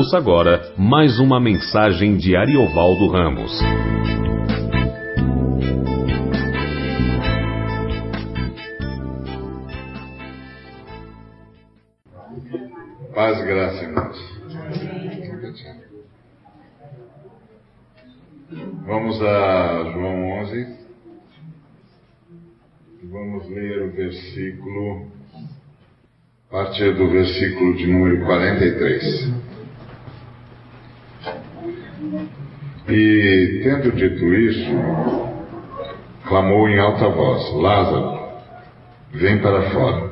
Ouça agora mais uma mensagem de Ariovaldo Ramos. Paz, graça, irmãos. Vamos a João 11. Vamos ler o versículo, a partir do versículo de número 43. E, tendo dito isso, clamou em alta voz: Lázaro, vem para fora.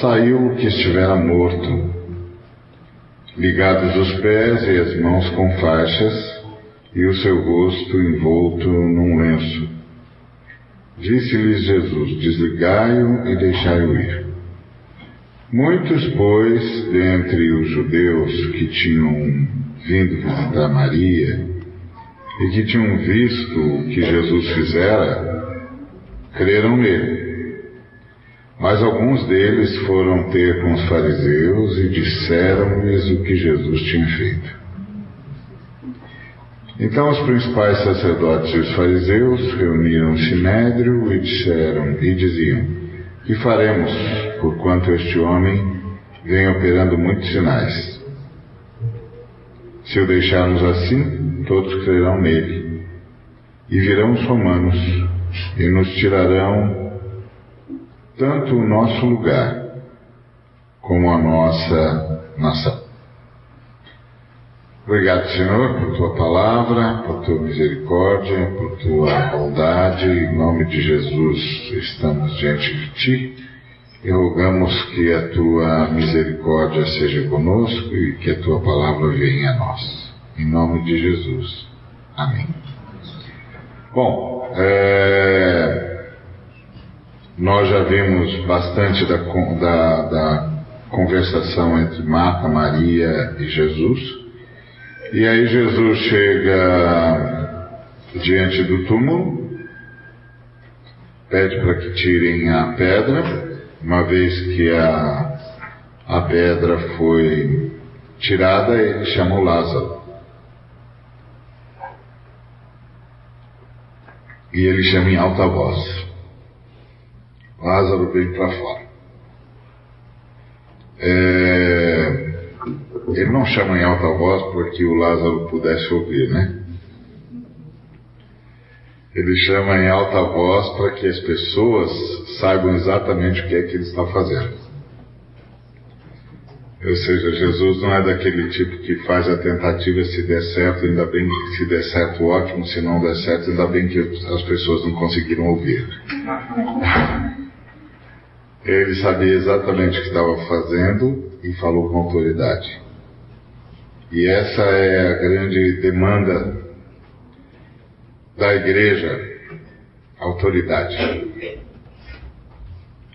Saiu o que estivera morto, ligados os pés e as mãos com faixas, e o seu rosto envolto num lenço. Disse-lhes Jesus: Desligai-o e deixai-o ir. Muitos, pois, dentre os judeus que tinham vindo visitar Maria e que tinham visto o que Jesus fizera, creram nele. Mas alguns deles foram ter com os fariseus e disseram-lhes o que Jesus tinha feito. Então os principais sacerdotes e os fariseus reuniram o sinédrio e disseram e diziam: Que faremos, porquanto este homem vem operando muitos sinais? Se o deixarmos assim, todos crerão nele. E virão os romanos e nos tirarão tanto o nosso lugar como a nossa nação. Obrigado, Senhor, por tua palavra, por tua misericórdia, por tua bondade. Em nome de Jesus, estamos diante de ti e rogamos que a tua misericórdia seja conosco e que a tua palavra venha a nós. Em nome de Jesus. Amém. Bom, é... nós já vimos bastante da, da, da conversação entre Marta, Maria e Jesus. E aí Jesus chega diante do túmulo, pede para que tirem a pedra, uma vez que a, a pedra foi tirada, ele chamou Lázaro. E ele chama em alta voz. Lázaro vem para fora. É, ele não chama em alta voz porque o Lázaro pudesse ouvir, né? Ele chama em alta voz para que as pessoas saibam exatamente o que é que ele está fazendo. Ou seja, Jesus não é daquele tipo que faz a tentativa se der certo, ainda bem que se der certo, ótimo, se não der certo, ainda bem que as pessoas não conseguiram ouvir. Ele sabia exatamente o que estava fazendo e falou com autoridade. E essa é a grande demanda da igreja, autoridade.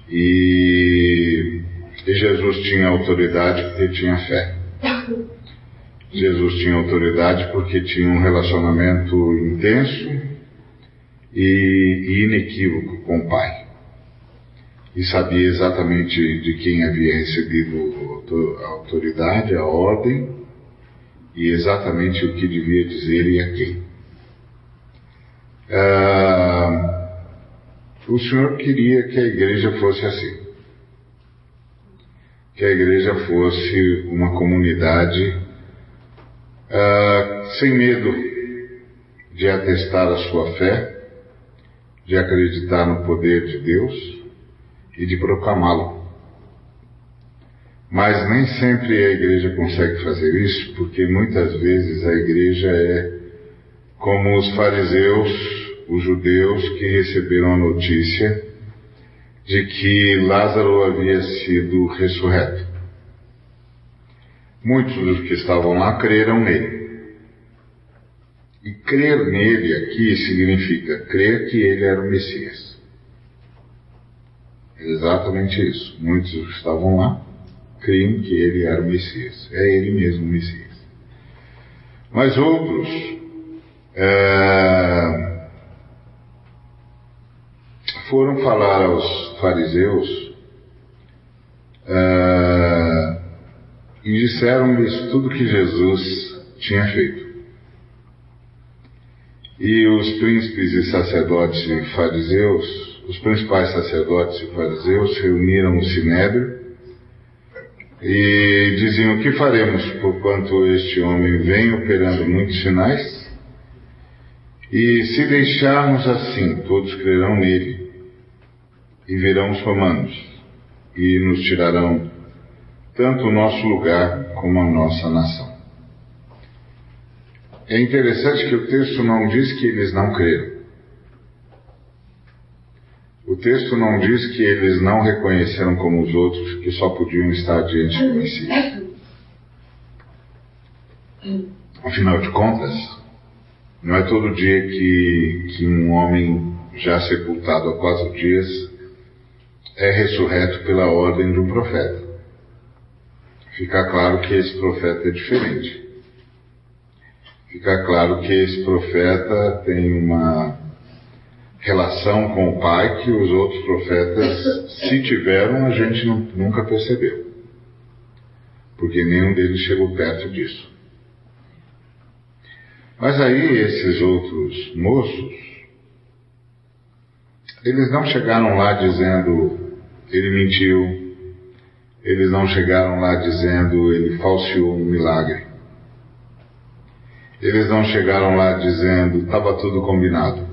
E, e Jesus tinha autoridade porque tinha fé. Jesus tinha autoridade porque tinha um relacionamento intenso e, e inequívoco com o Pai. E sabia exatamente de quem havia recebido a autoridade, a ordem, e exatamente o que devia dizer e a quem. Ah, o Senhor queria que a igreja fosse assim. Que a igreja fosse uma comunidade ah, sem medo de atestar a sua fé, de acreditar no poder de Deus e de proclamá-lo. Mas nem sempre a igreja consegue fazer isso, porque muitas vezes a igreja é como os fariseus, os judeus que receberam a notícia de que Lázaro havia sido ressurreto. Muitos dos que estavam lá creram nele. E crer nele aqui significa crer que ele era o Messias. Exatamente isso. Muitos que estavam lá criam que ele era o Messias. É ele mesmo o Messias. Mas outros é, foram falar aos fariseus é, e disseram-lhes tudo que Jesus tinha feito. E os príncipes e sacerdotes e fariseus, os principais sacerdotes e fariseus reuniram o sinédrio e diziam: O que faremos por quanto este homem vem operando muitos sinais? E se deixarmos assim, todos crerão nele e verão os romanos e nos tirarão tanto o nosso lugar como a nossa nação. É interessante que o texto não diz que eles não creram. O texto não diz que eles não reconheceram como os outros que só podiam estar diante do Messias. Afinal de contas, não é todo dia que, que um homem já sepultado há quatro dias é ressurreto pela ordem de um profeta. Fica claro que esse profeta é diferente. Fica claro que esse profeta tem uma relação com o Pai que os outros profetas, se tiveram, a gente não, nunca percebeu. Porque nenhum deles chegou perto disso. Mas aí esses outros moços, eles não chegaram lá dizendo ele mentiu, eles não chegaram lá dizendo ele falseou um milagre. Eles não chegaram lá dizendo estava tudo combinado.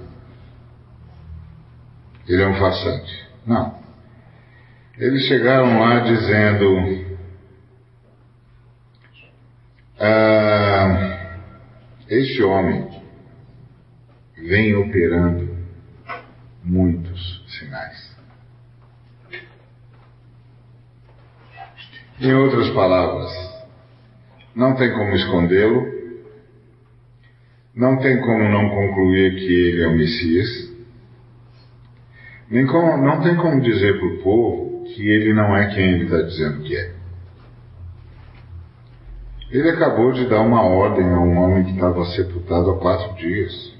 Ele é um farsante. Não. Eles chegaram lá dizendo ah, este homem vem operando muitos sinais. Em outras palavras, não tem como escondê-lo, não tem como não concluir que ele é o Messias, nem como, não tem como dizer para o povo que ele não é quem ele está dizendo que é. Ele acabou de dar uma ordem a um homem que estava sepultado há quatro dias.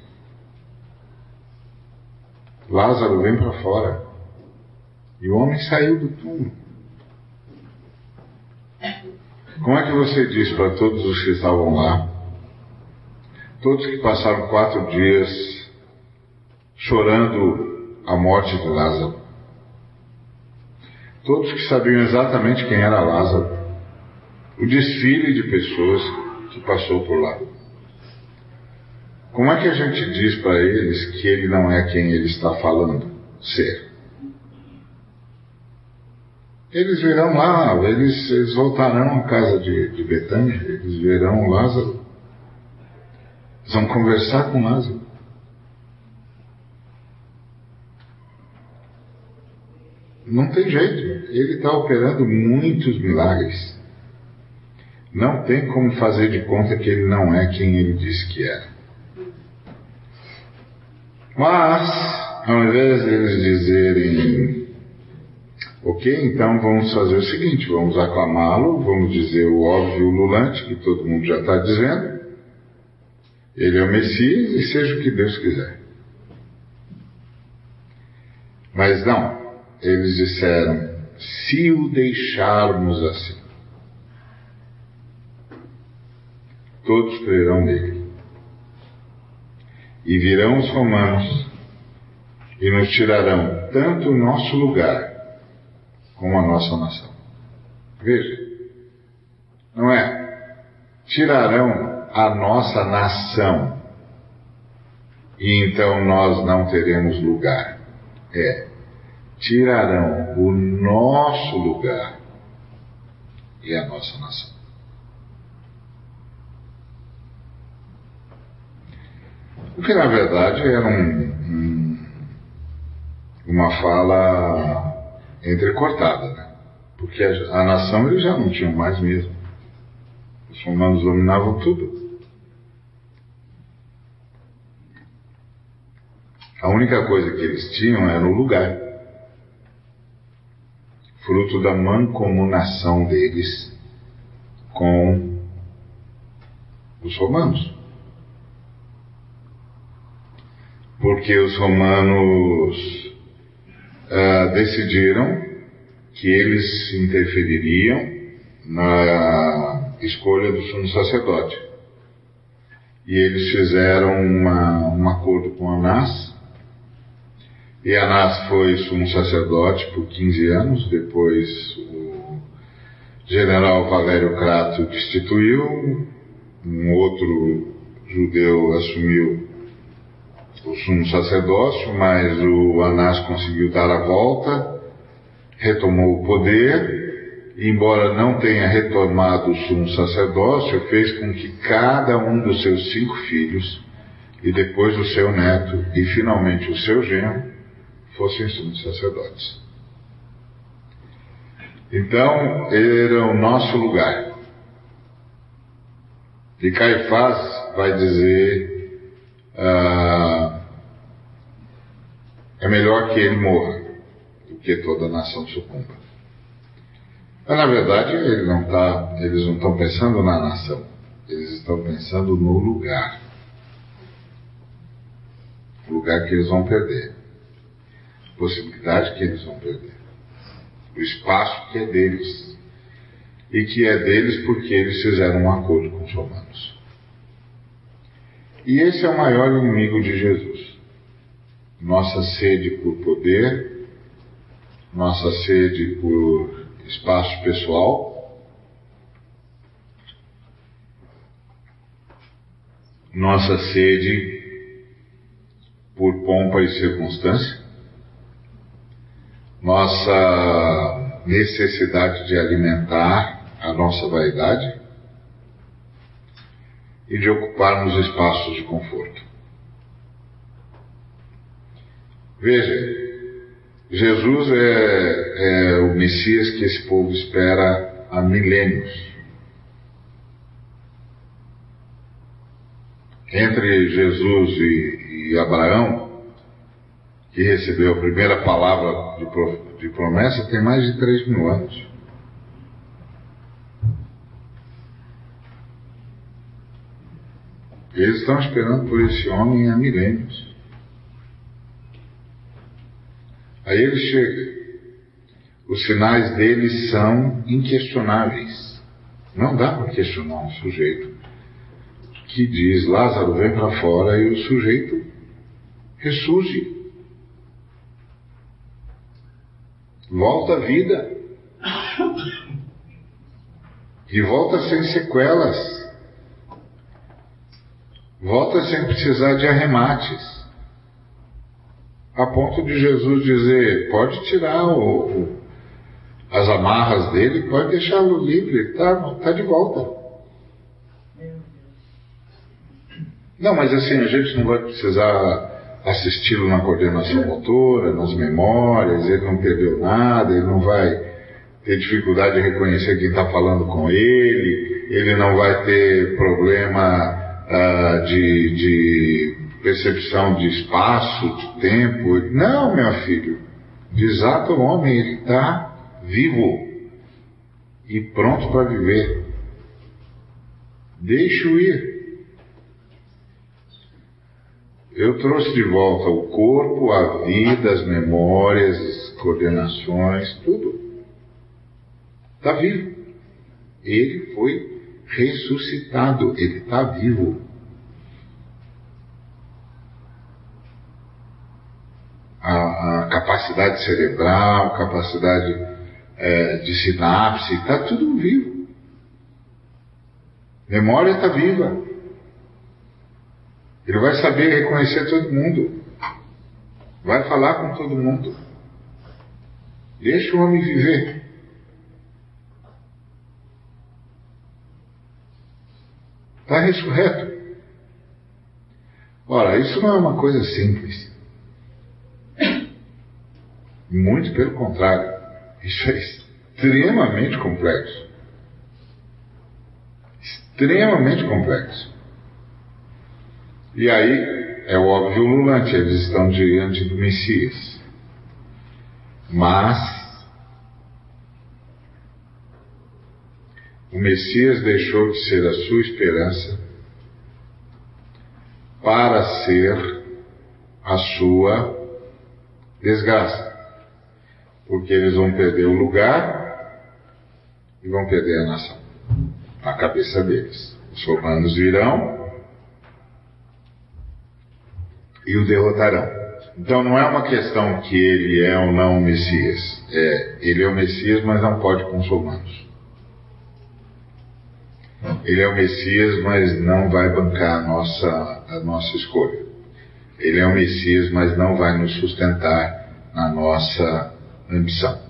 Lázaro, vem para fora. E o homem saiu do túmulo. Como é que você diz para todos os que estavam lá, todos que passaram quatro dias chorando a morte de Lázaro, todos que sabiam exatamente quem era Lázaro, o desfile de pessoas que passou por lá. Como é que a gente diz para eles que ele não é quem ele está falando ser? Eles virão lá, eles, eles voltarão à casa de, de Betânia, eles verão Lázaro. Eles vão conversar com Lázaro. Não tem jeito, ele está operando muitos milagres. Não tem como fazer de conta que ele não é quem ele disse que era. Mas, ao invés deles dizerem Ok? Então vamos fazer o seguinte: vamos aclamá-lo, vamos dizer o óbvio lulante, que todo mundo já está dizendo. Ele é o Messias e seja o que Deus quiser. Mas não, eles disseram: se o deixarmos assim, todos crerão nele. E virão os romanos e nos tirarão tanto o nosso lugar com a nossa nação. Veja, não é? Tirarão a nossa nação e então nós não teremos lugar. É, tirarão o nosso lugar e a nossa nação. O que na verdade era um, um, uma fala entrecortada, né? Porque a, a nação eles já não tinham mais mesmo. Os romanos dominavam tudo. A única coisa que eles tinham era o lugar. Fruto da mancomunação deles com os romanos. Porque os romanos uh, decidiram que eles interfeririam na escolha do sumo sacerdote. E eles fizeram uma, um acordo com Anás. E Anás foi sumo sacerdote por 15 anos, depois o general Valério Crato destituiu, um outro judeu assumiu o sumo sacerdócio, mas o Anás conseguiu dar a volta, retomou o poder, e embora não tenha retomado o sumo sacerdócio, fez com que cada um dos seus cinco filhos, e depois o seu neto, e finalmente o seu genro, fossem sumos sacerdotes. Então, era o nosso lugar. E Caifás vai dizer: ah, é melhor que ele morra do que toda a nação sucumba. Mas na verdade ele não tá, eles não estão pensando na nação, eles estão pensando no lugar. O lugar que eles vão perder. A possibilidade que eles vão perder. O espaço que é deles. E que é deles porque eles fizeram um acordo com os romanos. E esse é o maior inimigo de Jesus. Nossa sede por poder, nossa sede por espaço pessoal, nossa sede por pompa e circunstância, nossa necessidade de alimentar a nossa vaidade, e de ocuparmos espaços de conforto. Veja, Jesus é, é o Messias que esse povo espera há milênios. Entre Jesus e, e Abraão, que recebeu a primeira palavra de, de promessa, tem mais de três mil anos. Eles estão esperando por esse homem há milênios. Aí ele chega. Os sinais dele são inquestionáveis. Não dá para questionar um sujeito que diz Lázaro vem para fora e o sujeito ressurge. Volta à vida. E volta sem sequelas. Volta sem precisar de arremates. A ponto de Jesus dizer: pode tirar o, o, as amarras dele, pode deixá-lo livre, está tá de volta. Não, mas assim, a gente não vai precisar assisti-lo na coordenação motora, nas memórias, ele não perdeu nada, ele não vai ter dificuldade de reconhecer quem está falando com ele, ele não vai ter problema uh, de, de percepção de espaço, de tempo. Não, meu filho. Desata o homem, ele está vivo e pronto para viver. Deixe-o ir. Eu trouxe de volta o corpo, a vida, as memórias, as coordenações, tudo. Está vivo. Ele foi ressuscitado, ele está vivo. A, a, capacidade cerebral, capacidade é, de sinapse, está tudo vivo. Memória está viva. Ele vai saber reconhecer todo mundo. Vai falar com todo mundo. Deixa o homem viver. Está ressurreto. Ora, isso não é uma coisa simples. Muito pelo contrário. Isso é extremamente complexo. Extremamente complexo. E aí é o óbvio ululante, eles estão diante do Messias. Mas o Messias deixou de ser a sua esperança para ser a sua desgraça. Porque eles vão perder o lugar, e vão perder a nação. Na cabeça deles. Os romanos virão e o derrotarão. Então não é uma questão que ele é ou não o Messias. É, ele é o Messias, mas não pode com os romanos. Ele é o Messias, mas não vai bancar a nossa, a nossa escolha. Ele é o Messias, mas não vai nos sustentar na nossa ambição.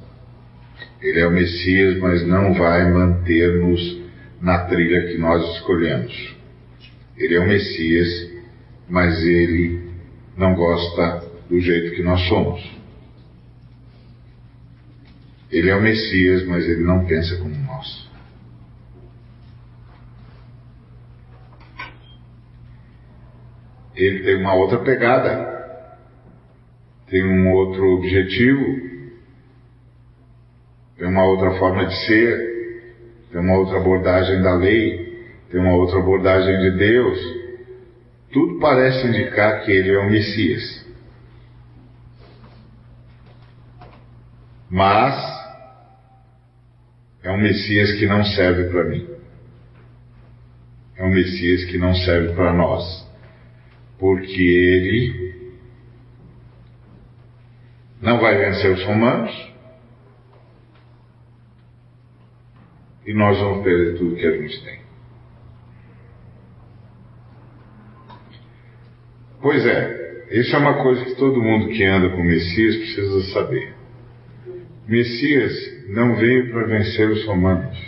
Ele é o Messias, mas não vai manter-nos na trilha que nós escolhemos. Ele é o Messias, mas ele não gosta do jeito que nós somos. Ele é o Messias, mas ele não pensa como nós. Ele tem uma outra pegada, tem um outro objetivo, tem uma outra forma de ser, tem uma outra abordagem da lei, tem uma outra abordagem de Deus. Tudo parece indicar que ele é o Messias. Mas é um Messias que não serve para mim. É um Messias que não serve para nós. Porque ele não vai vencer os romanos, e nós vamos perder tudo que a gente tem. Pois é, isso é uma coisa que todo mundo que anda com Messias precisa saber. Messias não veio para vencer os romanos,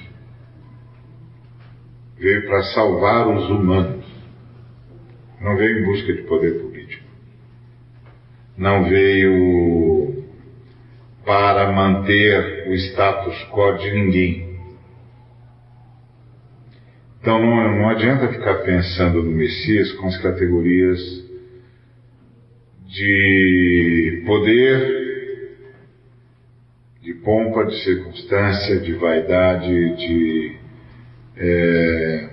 veio para salvar os humanos, não veio em busca de poder político, não veio para manter o status quo de ninguém então não, não adianta ficar pensando no Messias com as categorias de poder, de pompa, de circunstância, de vaidade, de. É,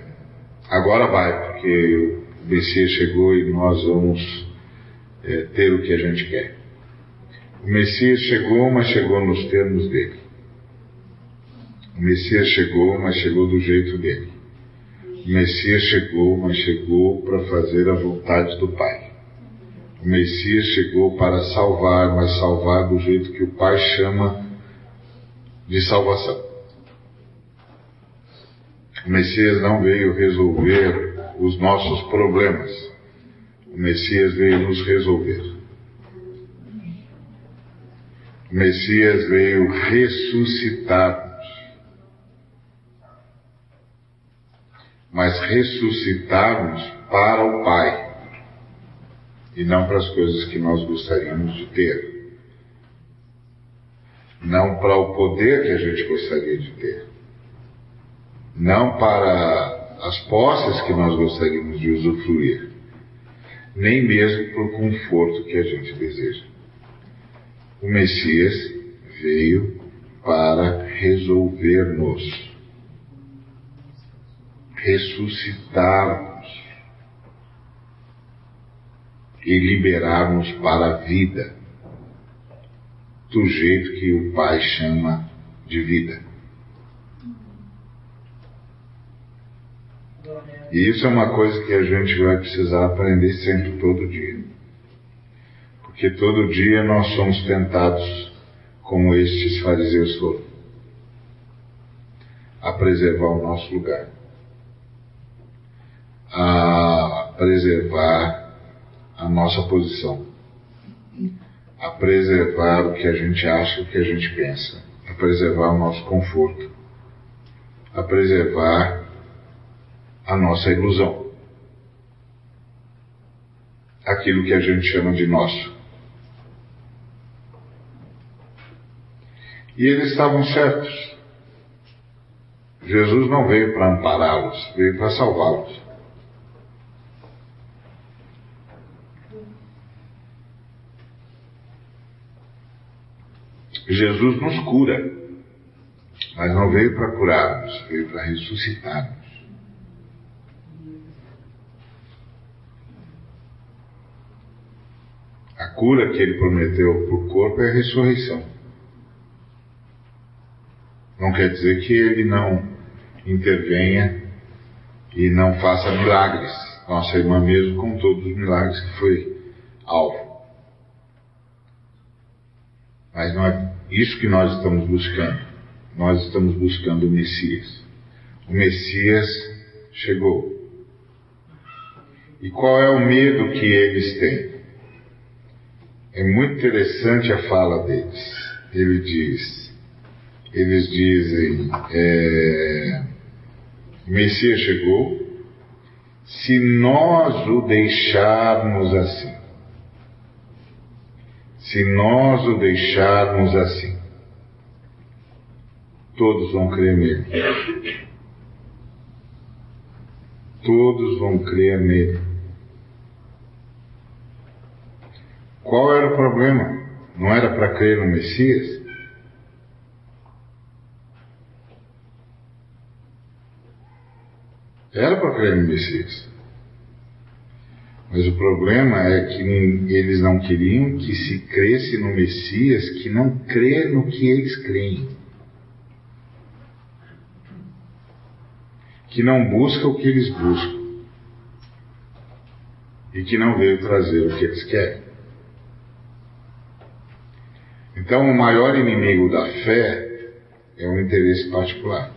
agora vai, porque o Messias chegou e nós vamos é, ter o que a gente quer. O Messias chegou, mas chegou nos termos dele. O Messias chegou, mas chegou do jeito dele. O Messias chegou, mas chegou para fazer a vontade do Pai. O Messias chegou para salvar, mas salvar do jeito que o Pai chama de salvação. O Messias não veio resolver os nossos problemas. O Messias veio nos resolver. O Messias veio ressuscitar mas ressuscitarmos para o Pai e não para as coisas que nós gostaríamos de ter. Não para o poder que a gente gostaria de ter. Não para as posses que nós gostaríamos de usufruir. Nem mesmo para o conforto que a gente deseja. O Messias veio para resolver-nos ressuscitarmos e liberarmos para a vida, do jeito que o Pai chama de vida. E isso é uma coisa que a gente vai precisar aprender sempre, todo dia. Porque todo dia nós somos tentados, como estes fariseus foram, a preservar o nosso lugar. A preservar a nossa posição, a preservar o que a gente acha, o que a gente pensa, a preservar o nosso conforto, a preservar a nossa ilusão, aquilo que a gente chama de nosso. E eles estavam certos. Jesus não veio para ampará-los, veio para salvá-los. Jesus nos cura, mas não veio para curar-nos, veio para ressuscitar-nos. A cura que ele prometeu para o corpo é a ressurreição. Não quer dizer que ele não intervenha e não faça milagres. Nossa irmã mesmo com todos os milagres que foi alvo. Mas não é isso que nós estamos buscando. Nós estamos buscando o Messias. O Messias chegou. E qual é o medo que eles têm? É muito interessante a fala deles. Ele diz, eles dizem, é, o Messias chegou, se nós o deixarmos assim, se nós o deixarmos assim, todos vão crer nele. Todos vão crer nele. Qual era o problema? Não era para crer no Messias? Era para crer no Messias. Mas o problema é que eles não queriam que se cresce no Messias que não crê no que eles creem. Que não busca o que eles buscam. E que não veio trazer o que eles querem. Então, o maior inimigo da fé é o interesse particular.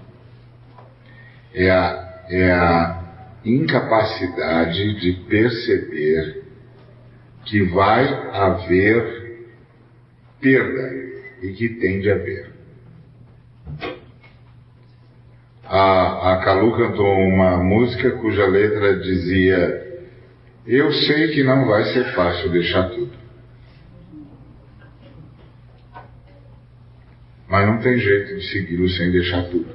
É a, é a incapacidade de perceber que vai haver perda e que tem de haver. A, a Calu cantou uma música cuja letra dizia: Eu sei que não vai ser fácil deixar tudo. Mas não tem jeito de segui-lo sem deixar tudo.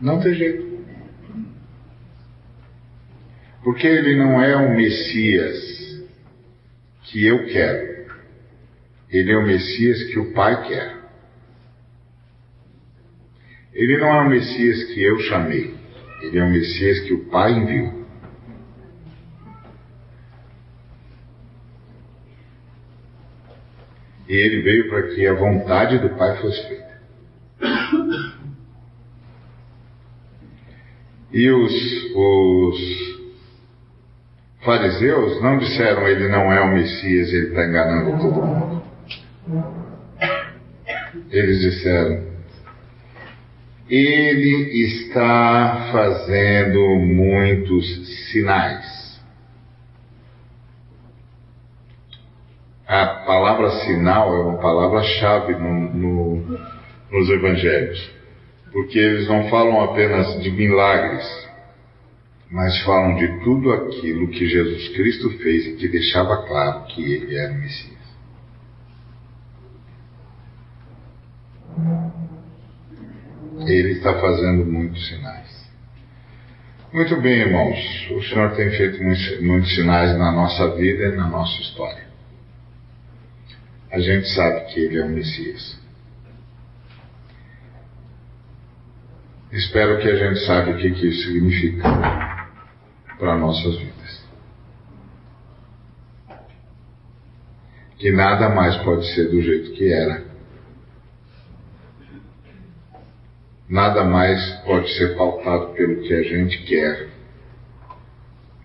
Não tem jeito. Porque ele não é o Messias que eu quero. Ele é o Messias que o Pai quer. Ele não é o Messias que eu chamei. Ele é o Messias que o Pai enviou. E ele veio para que a vontade do Pai fosse feita. E os, os fariseus não disseram ele não é o Messias, ele está enganando todo mundo. Eles disseram, ele está fazendo muitos sinais. A palavra sinal é uma palavra-chave no, no, nos evangelhos porque eles não falam apenas de milagres, mas falam de tudo aquilo que Jesus Cristo fez e que deixava claro que ele era o Messias. Ele está fazendo muitos sinais. Muito bem, irmãos. O Senhor tem feito muitos, muitos sinais na nossa vida e na nossa história. A gente sabe que Ele é o Messias. Espero que a gente saiba o que, isso significa para nossas vidas. Que nada mais pode ser do jeito que era. Nada mais pode ser pautado pelo que a gente quer,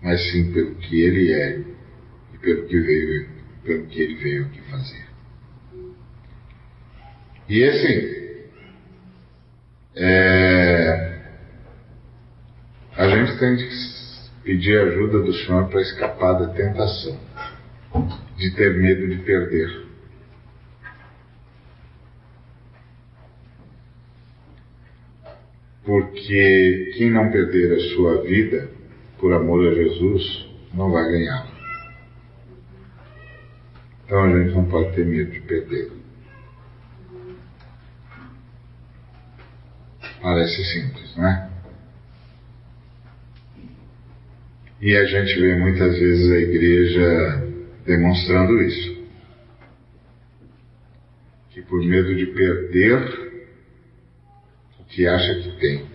mas sim pelo que ele é e pelo que veio, pelo que ele veio aqui fazer. E assim, é, a gente tem que pedir ajuda do Senhor para escapar da tentação, de ter medo de perder. Porque quem não perder a sua vida por amor a Jesus não vai ganhar. Então a gente não pode ter medo de perder. Parece simples, não é? E a gente vê muitas vezes a igreja demonstrando isso. Que por medo de perder o que acha que tem,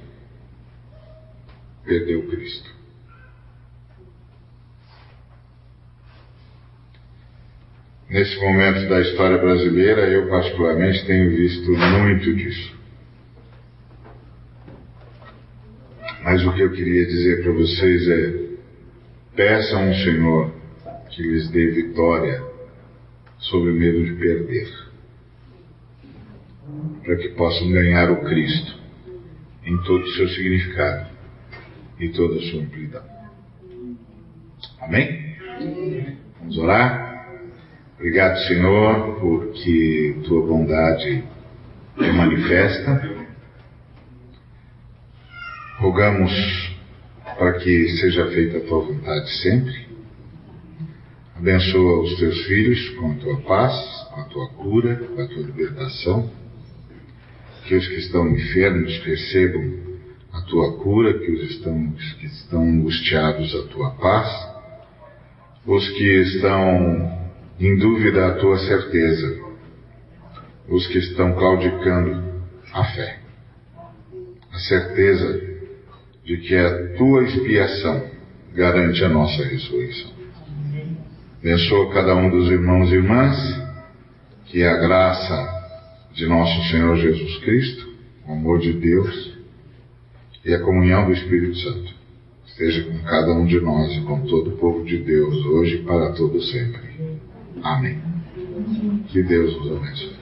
perdeu Cristo. Nesse momento da história brasileira, eu particularmente tenho visto muito disso. Mas o que eu queria dizer para vocês é: peçam ao Senhor que lhes dê vitória sobre o medo de perder, para que possam ganhar o Cristo em todo o seu significado e toda a sua amplidão. Amém? Vamos orar? Obrigado, Senhor, porque tua bondade é manifesta. Rogamos para que seja feita a tua vontade sempre. Abençoa os teus filhos com a tua paz, com a tua cura, com a tua libertação. Que os que estão enfermos recebam a tua cura, que os estão, que estão angustiados a tua paz. Os que estão em dúvida a tua certeza, os que estão claudicando a fé. A certeza de que a tua expiação garante a nossa ressurreição. Abençoa cada um dos irmãos e irmãs, que a graça de nosso Senhor Jesus Cristo, o amor de Deus e a comunhão do Espírito Santo esteja com cada um de nós e com todo o povo de Deus, hoje e para todo sempre. Amém. Que Deus nos abençoe.